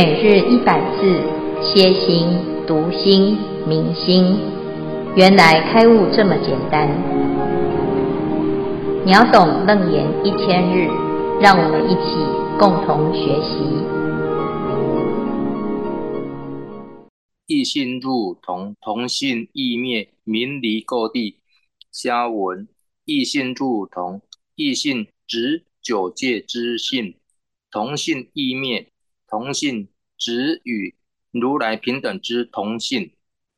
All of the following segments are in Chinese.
每日一百字，歇心、读心、明心，原来开悟这么简单。秒懂楞严一千日，让我们一起共同学习。异性入同，同性异灭，名离垢地。下文：异性入同，异性指九界之性，同性异灭。同性只与如来平等之同性。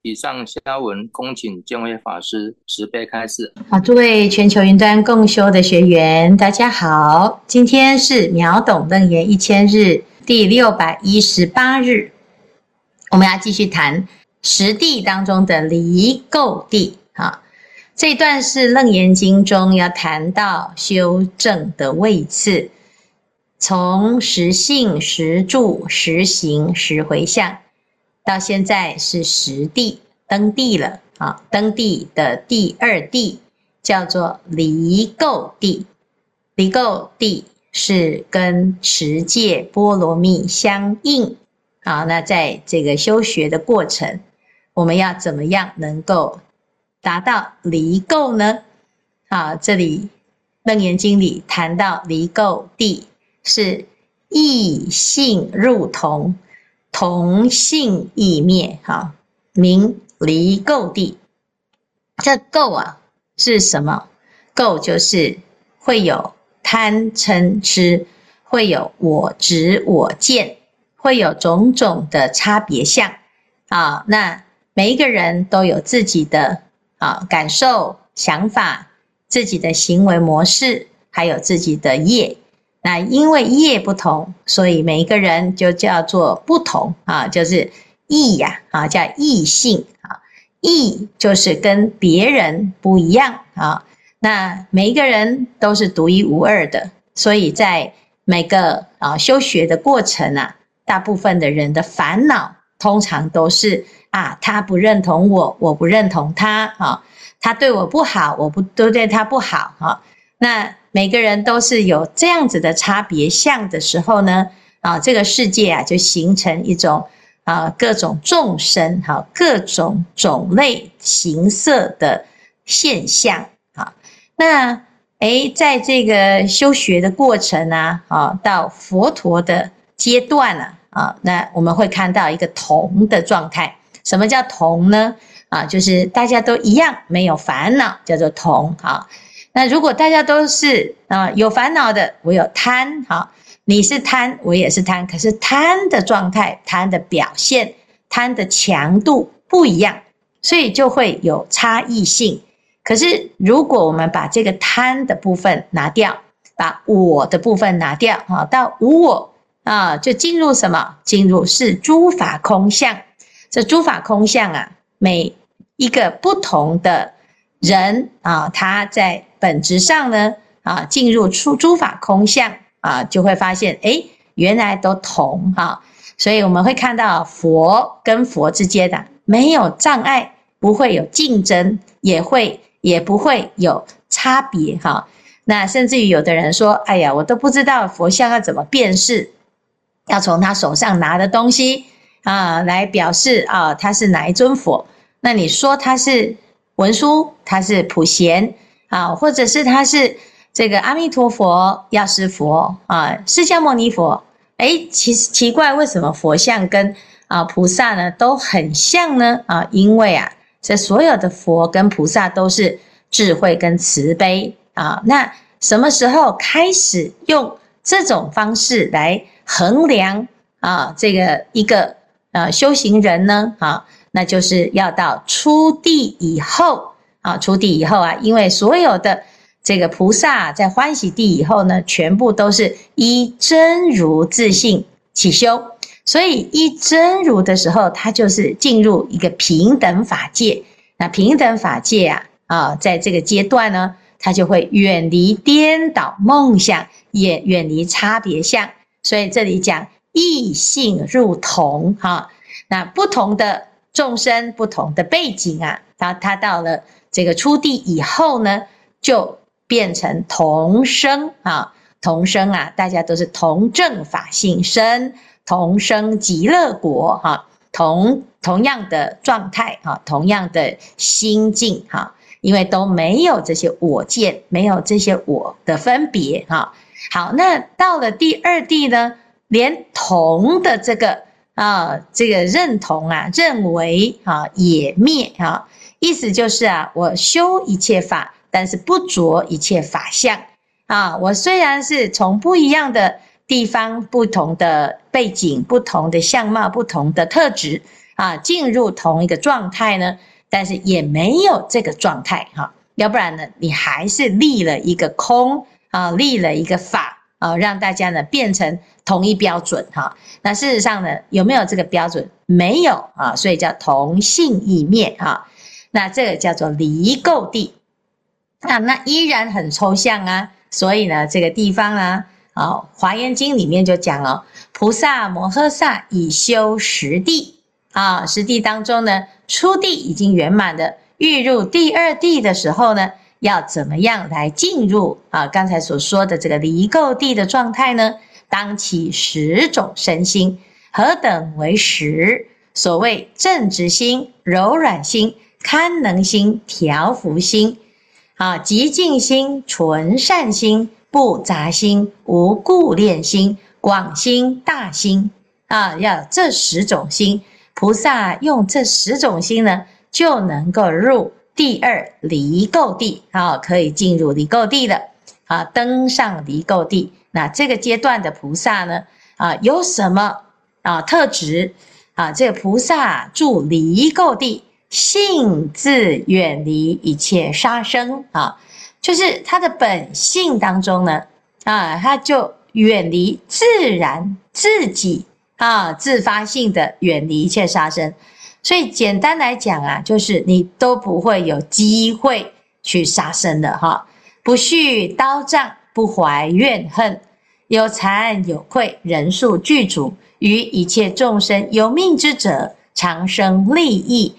以上下文恭请见辉法师慈悲开示。好，诸位全球云端共修的学员，大家好，今天是秒懂楞严一千日第六百一十八日，我们要继续谈十地当中的离垢地。啊，这一段是楞严经中要谈到修正的位次。从实性、实住、实行、实回向，到现在是实地登地了啊！登地的第二地叫做离垢地，离垢地是跟持戒波罗蜜相应啊。那在这个修学的过程，我们要怎么样能够达到离垢呢？啊，这里楞严经里谈到离垢地。是异性入同，同性异灭，哈，名离垢地。这垢啊是什么？垢就是会有贪嗔痴，会有我执我见，会有种种的差别相啊。那每一个人都有自己的啊感受、想法，自己的行为模式，还有自己的业。那因为业不同，所以每一个人就叫做不同啊，就是异呀啊，叫异性啊，异就是跟别人不一样啊。那每一个人都是独一无二的，所以在每个啊修学的过程啊，大部分的人的烦恼通常都是啊，他不认同我，我不认同他啊，他对我不好，我不都对他不好啊。那每个人都是有这样子的差别相的时候呢，啊，这个世界啊就形成一种啊各种众生哈，各种种类形色的现象啊。那诶，在这个修学的过程啊，啊，到佛陀的阶段了啊，那我们会看到一个同的状态。什么叫同呢？啊，就是大家都一样，没有烦恼，叫做同啊。那如果大家都是啊有烦恼的，我有贪，好，你是贪，我也是贪，可是贪的状态、贪的表现、贪的强度不一样，所以就会有差异性。可是如果我们把这个贪的部分拿掉，把我的部分拿掉，啊，到无我啊，就进入什么？进入是诸法空相。这诸法空相啊，每一个不同的人啊，他在本质上呢，啊，进入出诸法空相啊，就会发现，诶，原来都同哈，所以我们会看到佛跟佛之间的没有障碍，不会有竞争，也会也不会有差别哈。那甚至于有的人说，哎呀，我都不知道佛像要怎么辨识，要从他手上拿的东西啊来表示啊，他是哪一尊佛？那你说他是文殊，他是普贤？啊，或者是他是这个阿弥陀佛、药师佛啊、释迦牟尼佛，诶，其实奇怪，为什么佛像跟啊菩萨呢都很像呢？啊，因为啊，这所有的佛跟菩萨都是智慧跟慈悲啊。那什么时候开始用这种方式来衡量啊这个一个啊修行人呢？啊，那就是要到初地以后。啊，出地以后啊，因为所有的这个菩萨在欢喜地以后呢，全部都是依真如自性起修，所以依真如的时候，他就是进入一个平等法界。那平等法界啊，啊，在这个阶段呢，他就会远离颠倒梦想，也远离差别相。所以这里讲异性入同，哈，那不同的众生，不同的背景啊，他他到了。这个出地以后呢，就变成同生啊，同生啊，大家都是同正法性生，同生极乐国哈，同同样的状态哈，同样的心境哈，因为都没有这些我见，没有这些我的分别哈。好，那到了第二地呢，连同的这个啊，这个认同啊，认为啊也灭啊，意思就是啊，我修一切法，但是不着一切法相啊。我虽然是从不一样的地方、不同的背景、不同的相貌、不同的特质啊，进入同一个状态呢，但是也没有这个状态哈。要不然呢，你还是立了一个空。啊，立了一个法啊，让大家呢变成同一标准哈。那事实上呢，有没有这个标准？没有啊，所以叫同性异灭哈。那这个叫做离垢地啊，那依然很抽象啊。所以呢，这个地方呢，啊，《华严经》里面就讲哦，菩萨摩诃萨已修十地啊，十地当中呢，初地已经圆满的，欲入第二地的时候呢。要怎么样来进入啊？刚才所说的这个离垢地的状态呢？当起十种身心，何等为十？所谓正直心、柔软心、堪能心、调伏心，啊，极静心、纯善心、不杂心、无故恋心、广心、大心，啊，要这十种心，菩萨用这十种心呢，就能够入。第二离垢地啊，可以进入离垢地的啊，登上离垢地。那这个阶段的菩萨呢啊，有什么啊特质啊？这个菩萨住离垢地，性自远离一切杀生啊，就是他的本性当中呢啊，他就远离自然自己啊，自发性的远离一切杀生。所以简单来讲啊，就是你都不会有机会去杀生的哈，不续刀杖，不怀怨恨，有惭有愧，人数具足，于一切众生有命之者，常生利益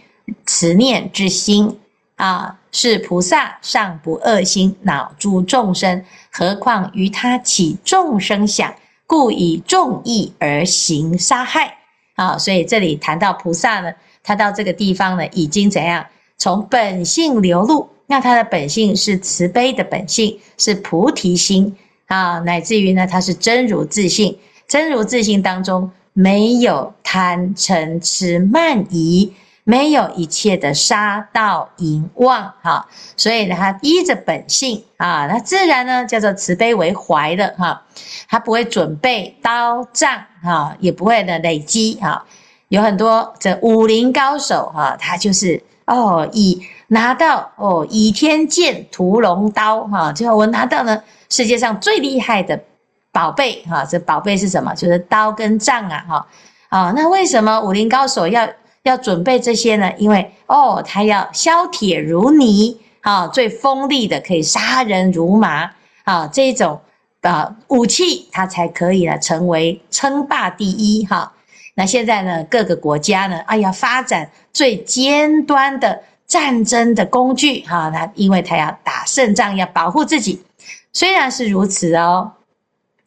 慈念之心啊，是菩萨尚不恶心恼诸众生，何况于他起众生想，故以众义而行杀害啊。所以这里谈到菩萨呢。他到这个地方呢，已经怎样？从本性流露，那他的本性是慈悲的本性，是菩提心啊，乃至于呢，他是真如自性，真如自性当中没有贪嗔痴慢疑，没有一切的杀盗淫妄哈，所以呢，他依着本性啊，那自然呢叫做慈悲为怀的哈，他不会准备刀杖哈，也不会呢累积哈。有很多这武林高手哈，他就是哦，以拿到哦倚天剑屠龙刀哈，最后我拿到呢世界上最厉害的宝贝哈，这宝贝是什么？就是刀跟杖啊哈啊，那为什么武林高手要要准备这些呢？因为哦，他要削铁如泥啊，最锋利的可以杀人如麻啊，这种啊武器，他才可以呢成为称霸第一哈。那现在呢，各个国家呢，哎呀，发展最尖端的战争的工具，哈，那因为他要打胜仗，要保护自己。虽然是如此哦，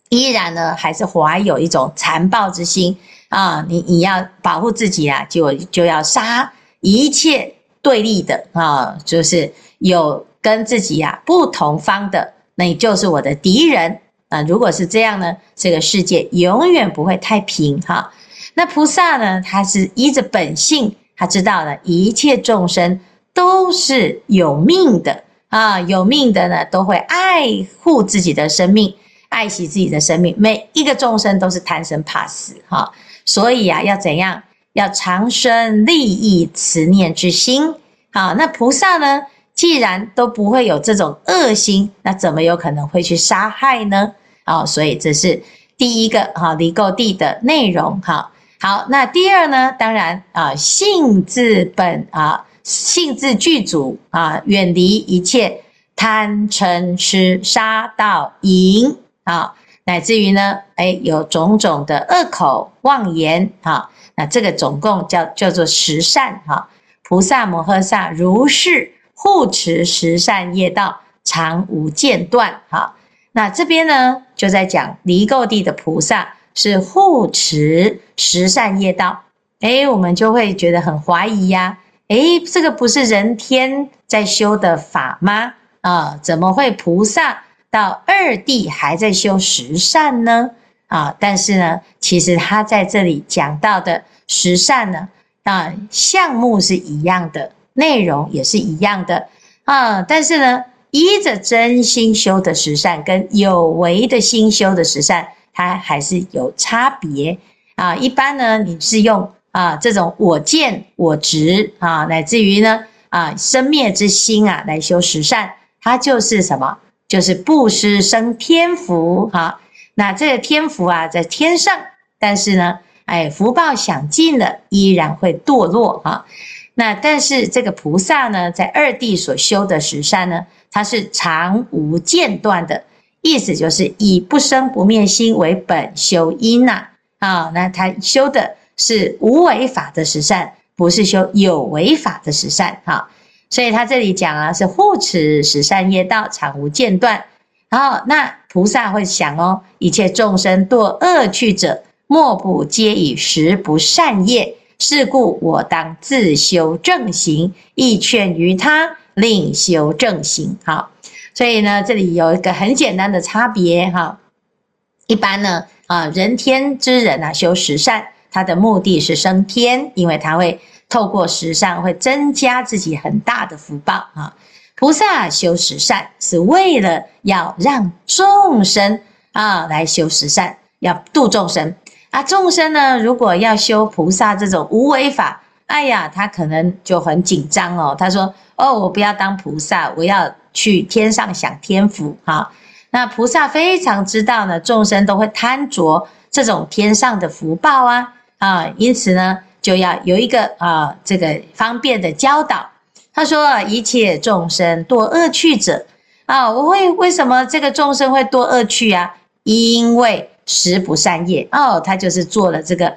依然呢，还是怀有一种残暴之心啊！你你要保护自己啊，就就要杀一切对立的啊，就是有跟自己呀不同方的，那你就是我的敌人啊！如果是这样呢，这个世界永远不会太平哈。那菩萨呢？他是依着本性，他知道了一切众生都是有命的啊，有命的呢都会爱护自己的生命，爱惜自己的生命。每一个众生都是贪生怕死哈，所以啊，要怎样？要长生利益慈念之心啊。那菩萨呢？既然都不会有这种恶心，那怎么有可能会去杀害呢？啊，所以这是第一个哈离垢地的内容哈。好，那第二呢？当然啊，性自本啊，性自具足啊，远离一切贪嗔痴杀盗淫啊，乃至于呢，哎，有种种的恶口妄言啊，那这个总共叫叫做十善哈。菩萨摩诃萨如是护持十善业道，常无间断哈。那这边呢，就在讲离垢地的菩萨。是护持十善业道，诶，我们就会觉得很怀疑呀，诶，这个不是人天在修的法吗？啊，怎么会菩萨到二地还在修十善呢？啊，但是呢，其实他在这里讲到的十善呢，啊，项目是一样的，内容也是一样的啊，但是呢，依着真心修的十善跟有为的心修的十善，它还是有差别啊。一般呢，你是用啊这种我见我执啊，乃至于呢啊生灭之心啊来修十善，它就是什么？就是布施生天福哈。啊那这个天福啊，在天上，但是呢，哎，福报享尽了，依然会堕落哈。那但是这个菩萨呢，在二地所修的十善呢，它是常无间断的，意思就是以不生不灭心为本修因呐。啊，那他修的是无为法的十善，不是修有为法的十善哈。所以他这里讲啊，是护持十善业道，常无间断。然后那。菩萨会想哦，一切众生堕恶趣者，莫不皆以十不善业。是故我当自修正行，亦劝于他另修正行。好，所以呢，这里有一个很简单的差别哈。一般呢，啊，人天之人啊，修十善，他的目的是升天，因为他会透过十善会增加自己很大的福报啊。菩萨修十善是为了要让众生啊来修十善，要度众生啊。众生呢，如果要修菩萨这种无为法，哎呀，他可能就很紧张哦。他说：“哦，我不要当菩萨，我要去天上享天福。”哈，那菩萨非常知道呢，众生都会贪着这种天上的福报啊啊，因此呢，就要有一个啊这个方便的教导。他说：“一切众生堕恶趣者，啊，我会为什么这个众生会堕恶趣啊？因为食不善业哦，他就是做了这个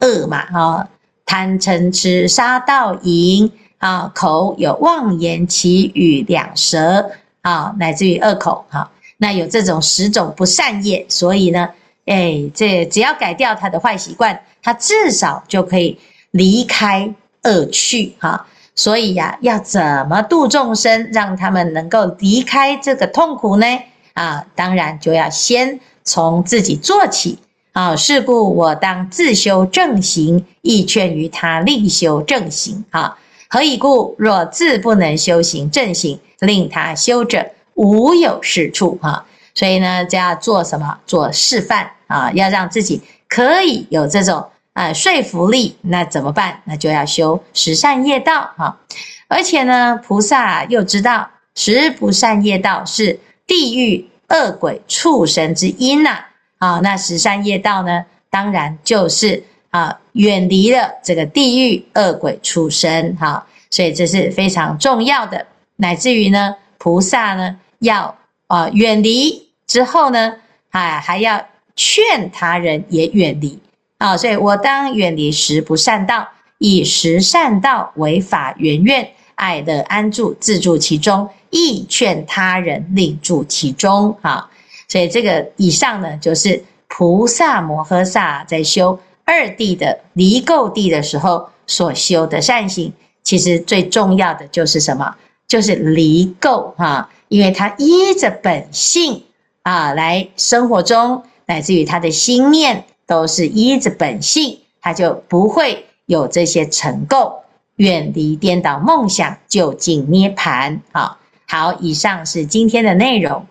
恶嘛，啊，贪嗔痴杀盗淫啊，口有妄言綺语两舌啊，乃至于恶口哈、那有这种十种不善业，所以呢，哎，这只要改掉他的坏习惯，他至少就可以离开恶趣哈。”所以呀、要怎么度众生，让他们能够离开这个痛苦呢？啊，当然就要先从自己做起啊。是故我当自修正行，亦劝于他另修正行。啊，何以故？若自不能修行正行，令他修者，无有是处。哈、啊，所以呢，就要做什么？做示范啊，要让自己可以有这种。啊，说服力，那怎么办？那就要修十善业道哈。而且呢，菩萨又知道十不善业道是地狱恶鬼畜生之因呐。啊，那十善业道呢，当然就是啊，远离了这个地狱恶鬼出生哈。所以这是非常重要的，乃至于呢，菩萨呢要啊远离之后呢，啊还要劝他人也远离。啊，所以我当远离十不善道，以十善道为法缘愿，爱乐安住，自住其中，亦劝他人另住其中。啊，所以这个以上呢，就是菩萨摩诃萨在修二地的离垢地的时候所修的善行。其实最重要的就是什么？就是离垢啊，因为他依着本性啊来生活中，乃至于他的心念。都是依着本性，他就不会有这些尘垢，远离颠倒梦想，究竟涅槃。好，好，以上是今天的内容。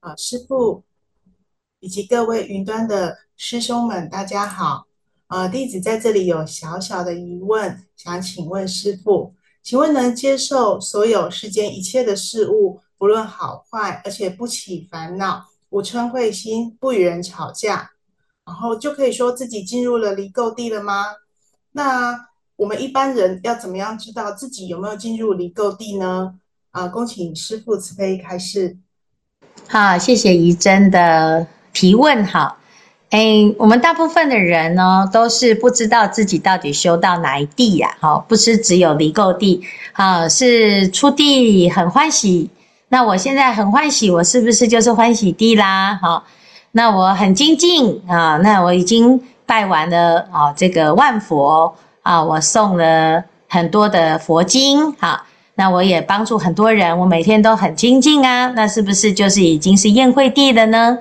啊，师父以及各位云端的师兄们，大家好。呃，弟子在这里有小小的疑问，想请问师父，请问能接受所有世间一切的事物，不论好坏，而且不起烦恼，无嗔恚心，不与人吵架？然后就可以说自己进入了离垢地了吗？那我们一般人要怎么样知道自己有没有进入离垢地呢？啊，恭请师父慈悲开示。好，谢谢怡珍的提问。好，哎，我们大部分的人呢，都是不知道自己到底修到哪一地呀？好，不是只有离垢地，好，是初地很欢喜。那我现在很欢喜，我是不是就是欢喜地啦？好。那我很精进啊，那我已经拜完了啊，这个万佛啊，我送了很多的佛经啊，那我也帮助很多人，我每天都很精进啊，那是不是就是已经是宴会地了呢？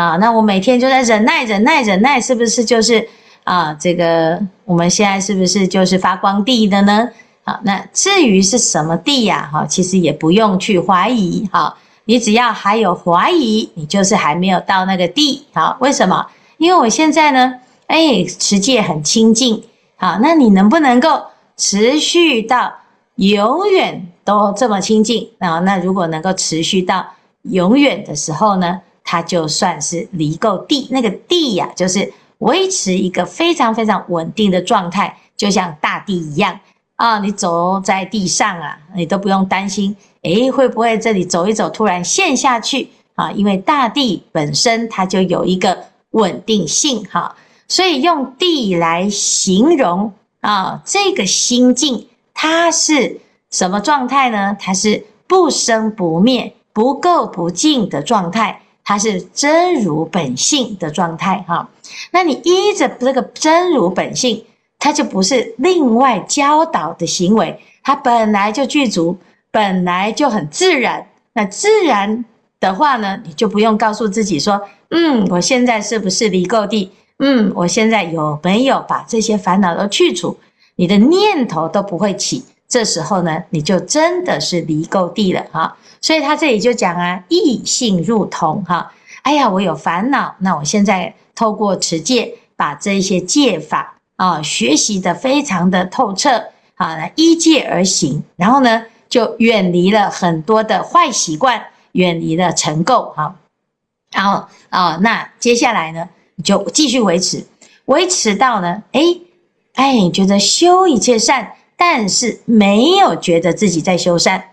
啊，那我每天就在忍耐、忍耐、忍耐，是不是就是啊，这个我们现在是不是就是发光地的呢？好，那至于是什么地呀？哈，其实也不用去怀疑哈。你只要还有怀疑，你就是还没有到那个地。好，为什么？因为我现在呢，哎，持戒很清净。好，那你能不能够持续到永远都这么清净？啊，那如果能够持续到永远的时候呢，它就算是离垢地。那个地呀，就是维持一个非常非常稳定的状态，就像大地一样啊。你走在地上啊，你都不用担心。诶，会不会这里走一走，突然陷下去啊？因为大地本身它就有一个稳定性哈，所以用地来形容啊，这个心境它是什么状态呢？它是不生不灭、不垢不净的状态，它是真如本性的状态哈。那你依着这个真如本性，它就不是另外教导的行为，它本来就具足。本来就很自然，那自然的话呢，你就不用告诉自己说，嗯，我现在是不是离垢地？嗯，我现在有没有把这些烦恼都去除？你的念头都不会起，这时候呢，你就真的是离垢地了哈。所以他这里就讲啊，异性入同哈。哎呀，我有烦恼，那我现在透过持戒，把这些戒法啊学习得非常的透彻啊，依戒而行，然后呢，就远离了很多的坏习惯，远离了尘垢，哈，然后啊，那接下来呢，你就继续维持，维持到呢，哎，哎，觉得修一切善，但是没有觉得自己在修善，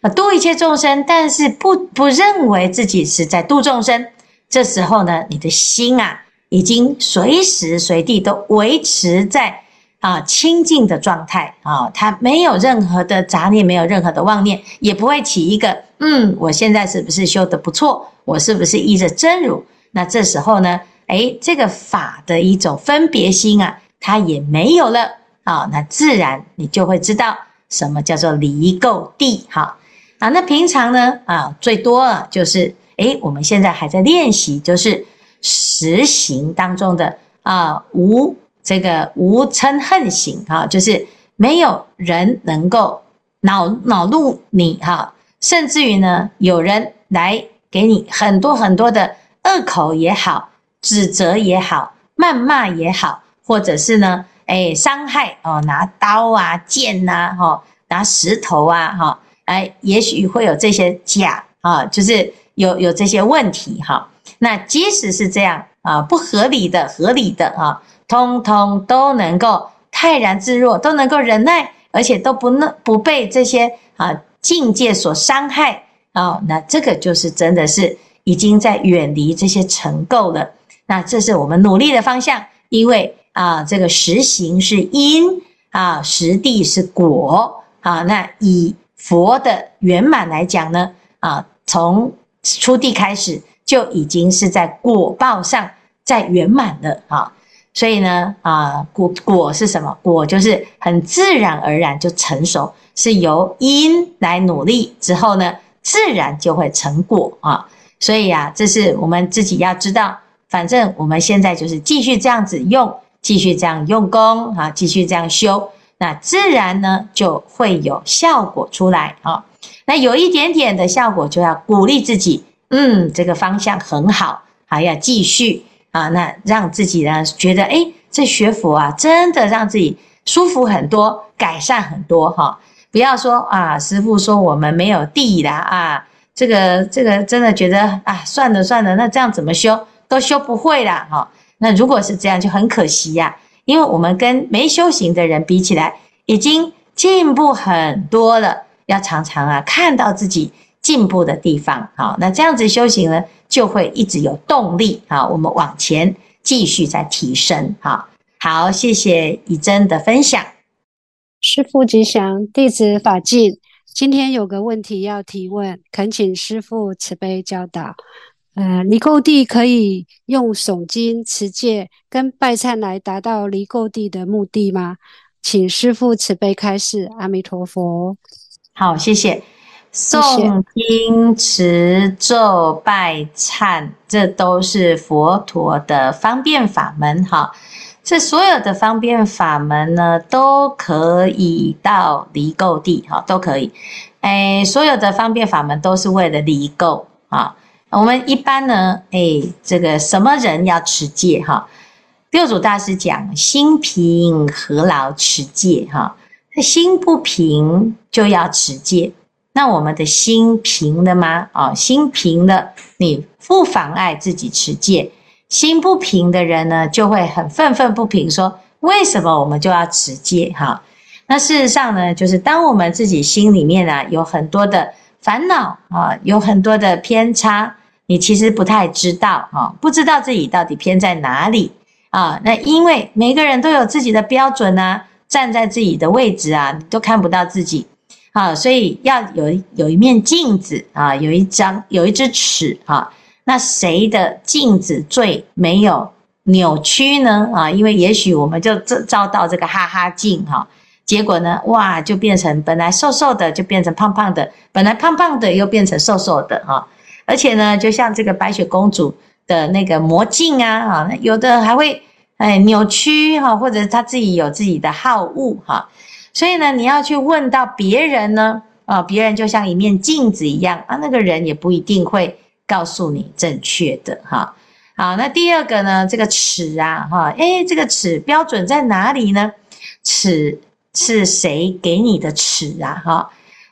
啊，度一切众生，但是不不认为自己是在度众生，这时候呢，你的心啊，已经随时随地都维持在。啊，清净的状态啊，它没有任何的杂念，没有任何的妄念，也不会起一个嗯，我现在是不是修得不错？我是不是依着真如？那这时候呢，诶，这个法的一种分别心啊，它也没有了啊，那自然你就会知道什么叫做离垢地哈啊。那平常呢啊，最多啊就是诶，我们现在还在练习，就是实行当中的啊无。这个无嗔恨行哈，就是没有人能够恼恼怒你哈，甚至于呢，有人来给你很多很多的恶口也好，指责也好，谩骂也好，或者是呢，哎，伤害哦，拿刀啊、剑呐，哈，拿石头啊，哈，哎，也许会有这些假啊，就是有有这些问题哈。那即使是这样啊，不合理的、合理的啊。通通都能够泰然自若，都能够忍耐，而且都不能不被这些啊境界所伤害啊。那这个就是真的是已经在远离这些尘垢了。那这是我们努力的方向，因为啊，这个实行是因啊，实地是果啊。那以佛的圆满来讲呢，啊，从初地开始就已经是在果报上在圆满了啊。所以呢，啊，果果是什么？果就是很自然而然就成熟，是由因来努力之后呢，自然就会成果啊。所以啊，这是我们自己要知道。反正我们现在就是继续这样子用，继续这样用功啊，继续这样修，那自然呢就会有效果出来啊。那有一点点的效果，就要鼓励自己，嗯，这个方向很好，还要继续。啊，那让自己呢觉得，诶，这学佛啊，真的让自己舒服很多，改善很多哈。不要说啊，师父说我们没有地啦啊，这个这个真的觉得啊，算了算了，那这样怎么修都修不会啦哈。那如果是这样，就很可惜呀，因为我们跟没修行的人比起来，已经进步很多了。要常常啊，看到自己进步的地方，好，那这样子修行呢，就会一直有动力啊，我们往前继续再提升，好，好，谢谢以真的分享。师父吉祥，弟子法进，今天有个问题要提问，恳请师父慈悲教导。呃，离垢地可以用诵经、持戒跟拜忏来达到离垢地的目的吗？请师父慈悲开示。阿弥陀佛。好，谢谢。诵经、持咒、拜忏，这都是佛陀的方便法门。哈，这所有的方便法门呢，都可以到离垢地。哈，都可以。哎，所有的方便法门都是为了离垢啊。我们一般呢，哎，这个什么人要持戒哈？六祖大师讲：心平何劳持戒哈？心不平就要持戒。那我们的心平了吗？哦，心平了，你不妨碍自己持戒。心不平的人呢，就会很愤愤不平，说：为什么我们就要持戒哈？那事实上呢，就是当我们自己心里面啊有很多的烦恼啊，有很多的偏差。你其实不太知道啊，不知道自己到底偏在哪里啊？那因为每个人都有自己的标准啊，站在自己的位置啊，都看不到自己啊，所以要有有一面镜子啊，有一张有一支尺啊。那谁的镜子最没有扭曲呢？啊，因为也许我们就照照到这个哈哈镜哈，结果呢，哇，就变成本来瘦瘦的就变成胖胖的，本来胖胖的又变成瘦瘦的哈。而且呢，就像这个白雪公主的那个魔镜啊，啊，有的还会哎扭曲哈，或者他自己有自己的好恶哈，所以呢，你要去问到别人呢，啊，别人就像一面镜子一样啊，那个人也不一定会告诉你正确的哈。好，那第二个呢，这个尺啊，哈，哎，这个尺标准在哪里呢？尺是谁给你的尺啊？哈。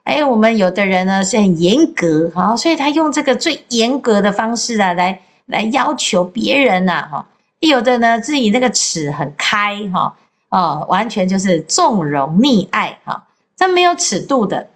哎，我们有的人呢是很严格，哈，所以他用这个最严格的方式啊，来来要求别人呐，哈。有的呢自己那个尺很开，哈，哦，完全就是纵容溺爱，哈，这没有尺度的。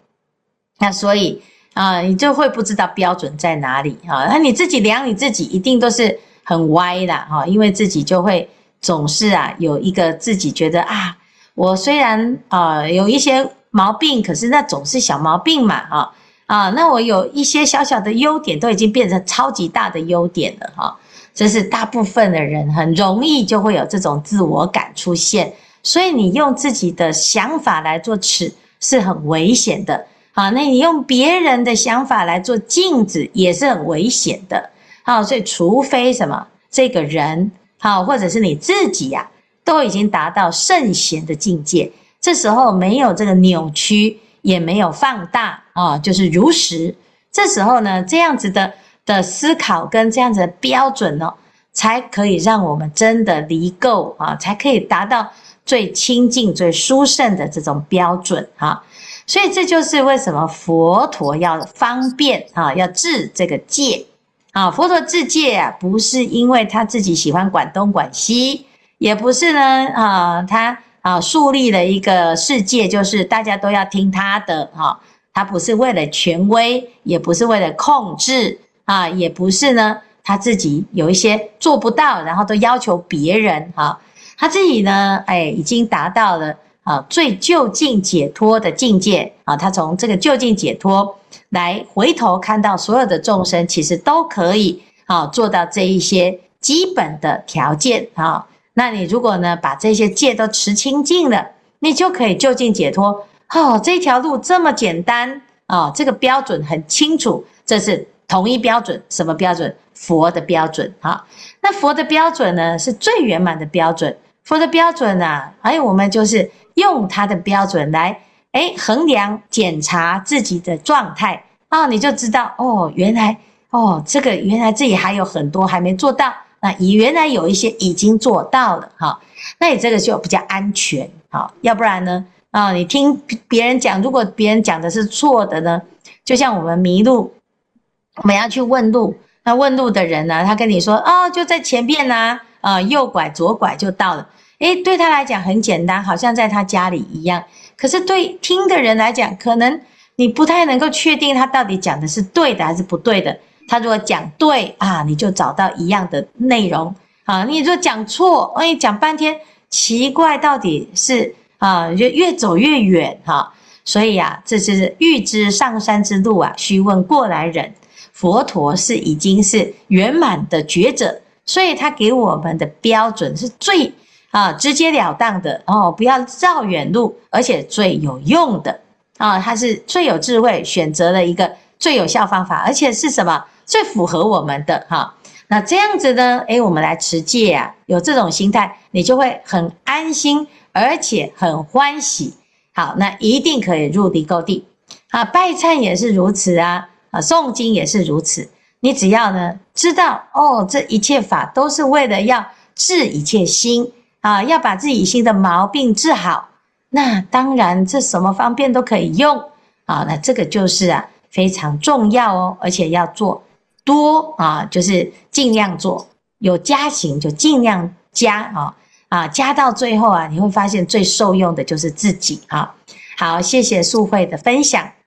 那所以啊，你就会不知道标准在哪里，哈。那你自己量你自己，一定都是很歪的，哈，因为自己就会总是啊有一个自己觉得啊，我虽然啊有一些。毛病，可是那总是小毛病嘛，哈啊，那我有一些小小的优点，都已经变成超级大的优点了，哈。这是大部分的人很容易就会有这种自我感出现，所以你用自己的想法来做尺是很危险的，啊，那你用别人的想法来做镜子也是很危险的，好，所以除非什么这个人，好，或者是你自己呀，都已经达到圣贤的境界。这时候没有这个扭曲，也没有放大啊，就是如实。这时候呢，这样子的的思考跟这样子的标准呢，才可以让我们真的离垢啊，才可以达到最清净、最殊胜的这种标准啊。所以这就是为什么佛陀要方便啊，要制这个戒啊。佛陀制戒啊，不是因为他自己喜欢管东管西，也不是呢啊，他。啊，树立了一个世界，就是大家都要听他的哈。他不是为了权威，也不是为了控制啊，也不是呢他自己有一些做不到，然后都要求别人哈。他自己呢，哎，已经达到了啊最究竟解脱的境界啊。他从这个究竟解脱来回头看到所有的众生，其实都可以啊做到这一些基本的条件啊。那你如果呢，把这些戒都持清净了，你就可以就近解脱。哦，这条路这么简单哦，这个标准很清楚，这是同一标准。什么标准？佛的标准。哈、那佛的标准呢，是最圆满的标准。佛的标准啊，哎，我们就是用他的标准来，哎，衡量检查自己的状态啊、哦，你就知道哦，原来哦，这个原来自己还有很多还没做到。那你原来有一些已经做到了哈，那你这个就比较安全哈，要不然呢啊，你听别人讲，如果别人讲的是错的呢，就像我们迷路，我们要去问路，那问路的人呢，他跟你说哦，就在前面呐，啊，右拐左拐就到了，诶，对他来讲很简单，好像在他家里一样，可是对听的人来讲，可能你不太能够确定他到底讲的是对的还是不对的。他如果讲对啊，你就找到一样的内容啊。你如果讲错，哎，讲半天奇怪，到底是啊，就越走越远哈。所以啊，这就是欲知上山之路啊，须问过来人。佛陀是已经是圆满的觉者，所以他给我们的标准是最啊直截了当的哦，不要绕远路，而且最有用的啊，他是最有智慧选择了一个最有效方法，而且是什么最符合我们的哈、那这样子呢？诶，我们来持戒啊，有这种心态，你就会很安心，而且很欢喜。好，那一定可以入离垢地啊！拜忏也是如此啊，啊，诵经也是如此。你只要呢知道哦，这一切法都是为了要治一切心啊，要把自己心的毛病治好。那当然，这什么方便都可以用啊。那这个就是啊非常重要哦，而且要做多啊，就是尽量做，有加行就尽量加啊。啊，加到最后啊，你会发现最受用的就是自己啊。好，谢谢素慧的分享。